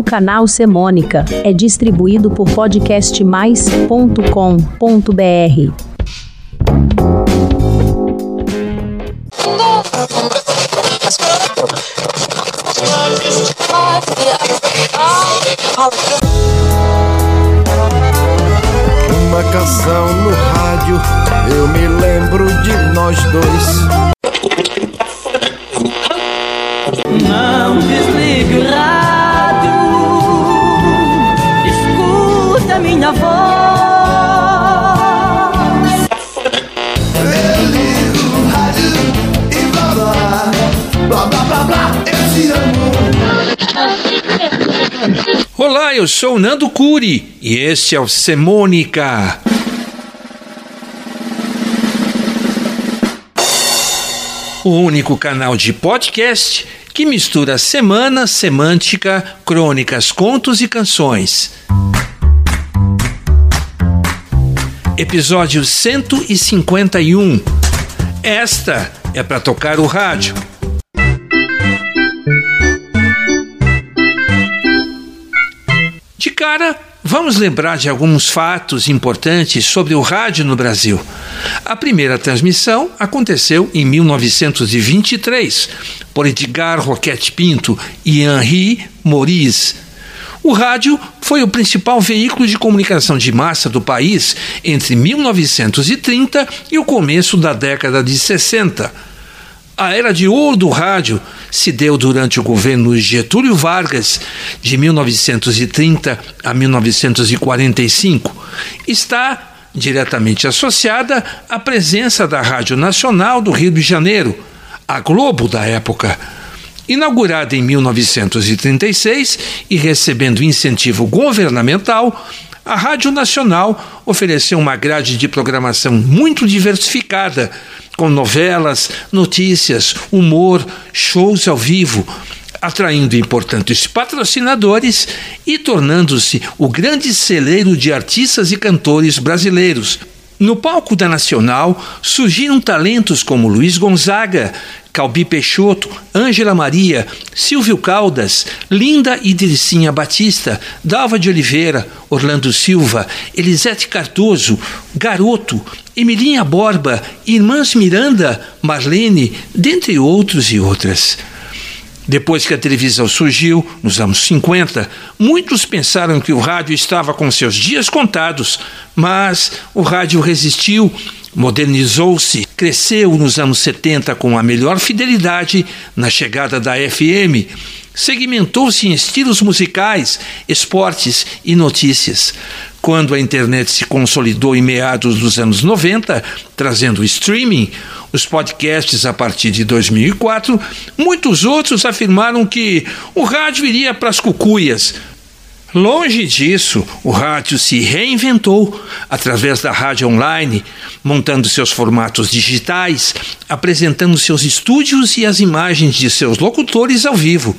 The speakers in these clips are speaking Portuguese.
O canal Semônica é distribuído por podcastmais.com.br. Uma canção no rádio, eu me lembro de nós dois. Olá, eu sou Nando Curi e este é o Semônica. O único canal de podcast que mistura semana, semântica, crônicas, contos e canções. Episódio 151. Esta é para tocar o rádio. Cara, vamos lembrar de alguns fatos importantes sobre o rádio no Brasil. A primeira transmissão aconteceu em 1923 por Edgar Roquette Pinto e Henri Maurice. O rádio foi o principal veículo de comunicação de massa do país entre 1930 e o começo da década de 60. A era de ouro do rádio se deu durante o governo Getúlio Vargas, de 1930 a 1945. Está diretamente associada à presença da Rádio Nacional do Rio de Janeiro, a Globo da época. Inaugurada em 1936 e recebendo incentivo governamental, a Rádio Nacional ofereceu uma grade de programação muito diversificada, com novelas, notícias, humor, shows ao vivo, atraindo importantes patrocinadores e tornando-se o grande celeiro de artistas e cantores brasileiros. No palco da Nacional surgiram talentos como Luiz Gonzaga, Calbi Peixoto, Ângela Maria, Silvio Caldas, Linda e Delicinha Batista, Dalva de Oliveira, Orlando Silva, Elisete Cardoso, Garoto, Emilinha Borba, Irmãs Miranda, Marlene, dentre outros e outras. Depois que a televisão surgiu, nos anos 50, muitos pensaram que o rádio estava com seus dias contados, mas o rádio resistiu, modernizou-se, cresceu nos anos 70 com a melhor fidelidade na chegada da FM, segmentou-se em estilos musicais, esportes e notícias. Quando a internet se consolidou em meados dos anos 90, trazendo o streaming, os podcasts a partir de 2004, muitos outros afirmaram que o rádio iria para as cucuias, Longe disso, o rádio se reinventou através da rádio online, montando seus formatos digitais, apresentando seus estúdios e as imagens de seus locutores ao vivo.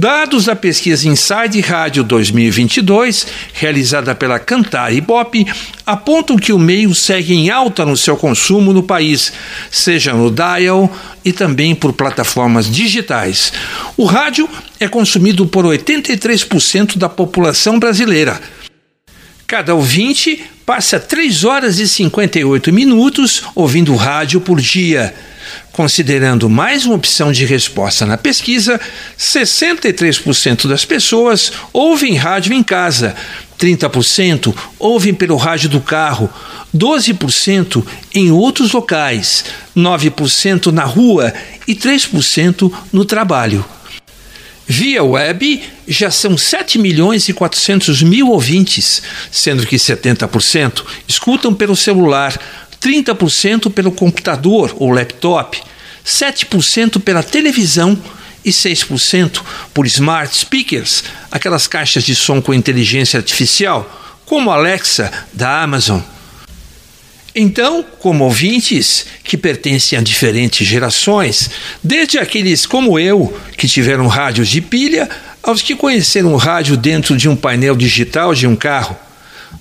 Dados da pesquisa Inside Rádio 2022, realizada pela Cantar Ibope, apontam que o meio segue em alta no seu consumo no país, seja no dial e também por plataformas digitais. O rádio é consumido por 83% da população brasileira. Cada ouvinte passa 3 horas e 58 minutos ouvindo rádio por dia. Considerando mais uma opção de resposta na pesquisa, 63% das pessoas ouvem rádio em casa, 30% ouvem pelo rádio do carro, 12% em outros locais, 9% na rua e 3% no trabalho. Via web, já são 7 milhões e 400 mil ouvintes, sendo que 70% escutam pelo celular, 30% pelo computador ou laptop, 7% pela televisão e 6% por smart speakers, aquelas caixas de som com inteligência artificial, como Alexa da Amazon. Então, como ouvintes que pertencem a diferentes gerações, desde aqueles como eu, que tiveram rádios de pilha, aos que conheceram o rádio dentro de um painel digital de um carro,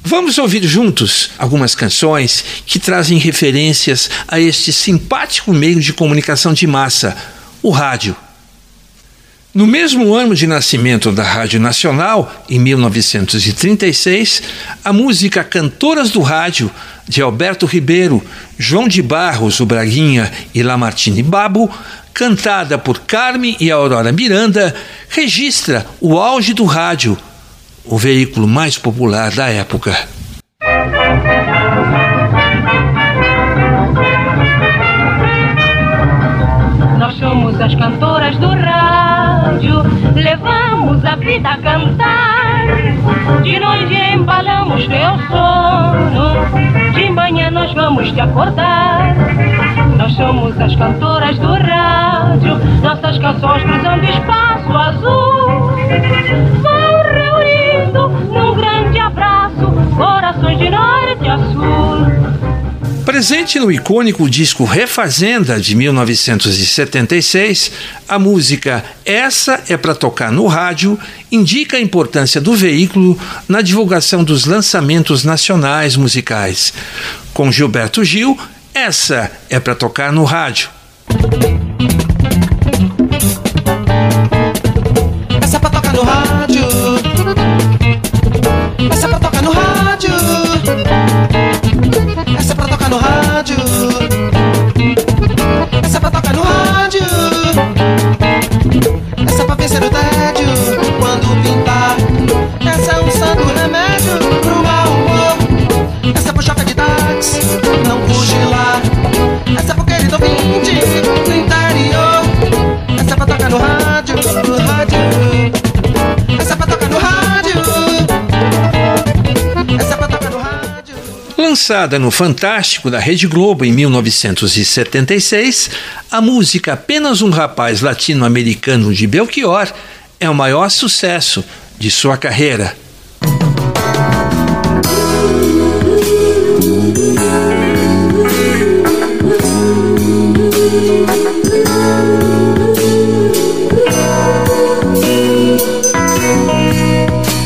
Vamos ouvir juntos algumas canções que trazem referências a este simpático meio de comunicação de massa, o rádio. No mesmo ano de nascimento da Rádio Nacional, em 1936, a música Cantoras do Rádio, de Alberto Ribeiro, João de Barros, o Braguinha e Lamartine Babo, cantada por Carme e Aurora Miranda, registra o auge do rádio, o veículo mais popular da época. Nós somos as cantoras do rádio, levamos a vida a cantar. De noite embalamos teu sono, de manhã nós vamos te acordar. Nós somos as cantoras do rádio, nossas canções cruzando espaço azul. Presente no icônico disco Refazenda de 1976, a música Essa é para tocar no rádio indica a importância do veículo na divulgação dos lançamentos nacionais musicais. Com Gilberto Gil, essa é para tocar no rádio. Lançada no Fantástico da Rede Globo em 1976, a música Apenas um Rapaz Latino-Americano de Belchior é o maior sucesso de sua carreira.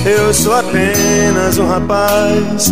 Eu sou apenas um rapaz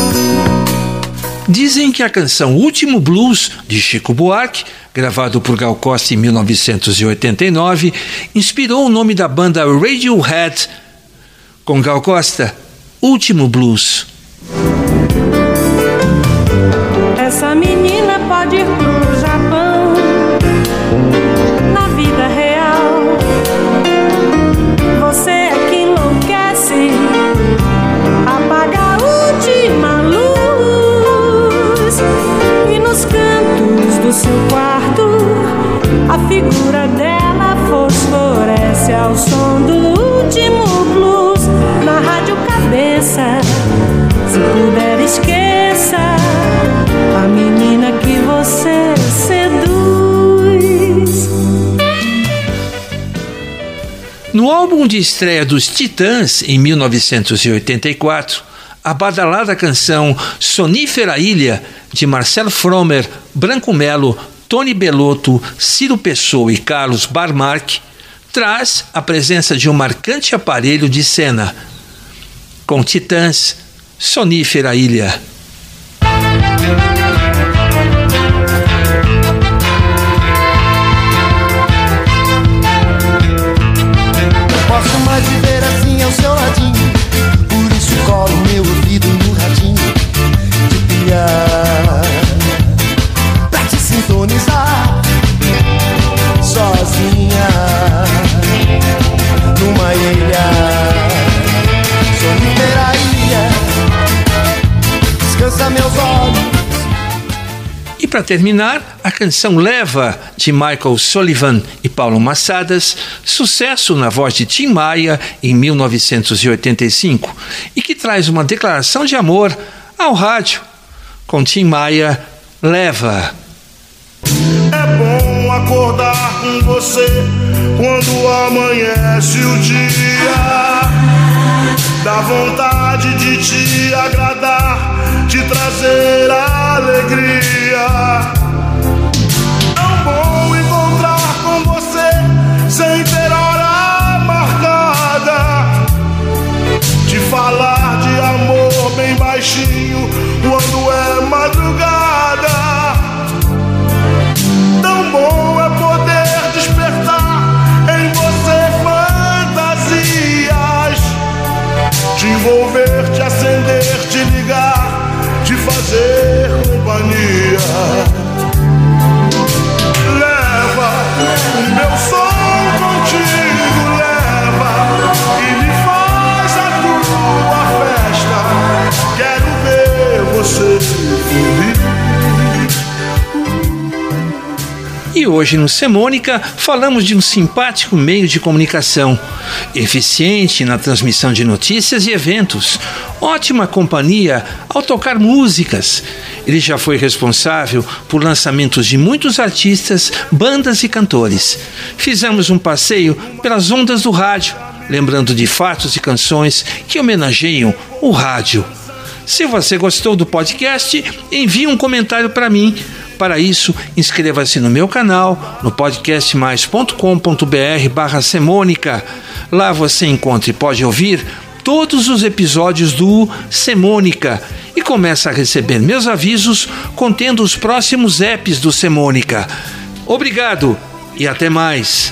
Dizem que a canção Último Blues, de Chico Buarque, gravado por Gal Costa em 1989, inspirou o nome da banda Radiohead. Com Gal Costa, Último Blues. Essa menina pode ir No álbum de estreia dos Titãs, em 1984, a badalada canção Sonífera Ilha, de Marcelo Fromer, Branco Melo, Tony Belotto, Ciro Pessoa e Carlos Barmark, traz a presença de um marcante aparelho de cena. Com Titãs, Sonífera Ilha. Para terminar, a canção Leva, de Michael Sullivan e Paulo Massadas, sucesso na voz de Tim Maia em 1985, e que traz uma declaração de amor ao rádio. Com Tim Maia, Leva. É bom acordar com você quando amanhece o dia. Dá vontade de te agradar, te trazer alegria. Tão bom encontrar com você sem ter hora te E hoje no Semônica falamos de um simpático meio de comunicação, eficiente na transmissão de notícias e eventos, ótima companhia ao tocar músicas. Ele já foi responsável por lançamentos de muitos artistas, bandas e cantores. Fizemos um passeio pelas ondas do rádio, lembrando de fatos e canções que homenageiam o rádio. Se você gostou do podcast, envie um comentário para mim. Para isso, inscreva-se no meu canal, no podcastmais.com.br barra Semônica. Lá você encontra e pode ouvir todos os episódios do Semônica e começa a receber meus avisos contendo os próximos apps do Semônica. Obrigado e até mais.